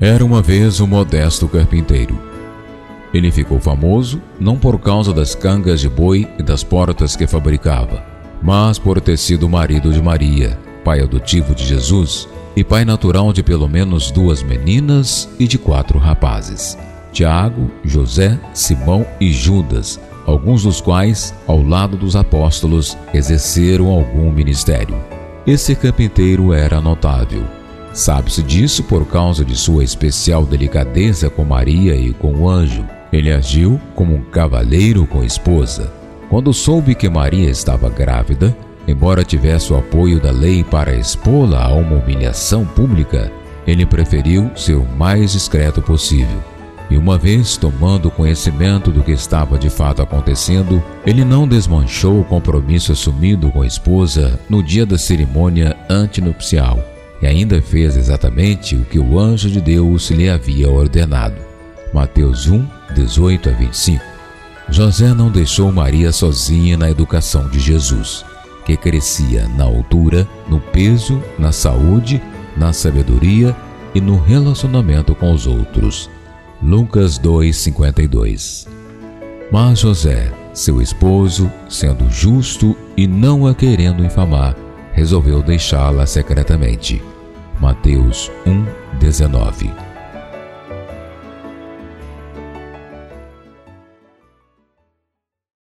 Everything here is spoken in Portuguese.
Era uma vez um modesto carpinteiro. Ele ficou famoso não por causa das cangas de boi e das portas que fabricava, mas por ter sido marido de Maria, pai adotivo de Jesus e pai natural de pelo menos duas meninas e de quatro rapazes: Tiago, José, Simão e Judas, alguns dos quais, ao lado dos apóstolos, exerceram algum ministério. Esse carpinteiro era notável Sabe-se disso por causa de sua especial delicadeza com Maria e com o anjo. Ele agiu como um cavaleiro com esposa. Quando soube que Maria estava grávida, embora tivesse o apoio da lei para expô-la a uma humilhação pública, ele preferiu ser o mais discreto possível. E uma vez tomando conhecimento do que estava de fato acontecendo, ele não desmanchou o compromisso assumido com a esposa no dia da cerimônia antinupcial e ainda fez exatamente o que o anjo de Deus lhe havia ordenado. Mateus 1, 18 a 25. José não deixou Maria sozinha na educação de Jesus, que crescia na altura, no peso, na saúde, na sabedoria e no relacionamento com os outros. Lucas 2:52. Mas José, seu esposo, sendo justo e não a querendo infamar, resolveu deixá-la secretamente. Mateus 1:19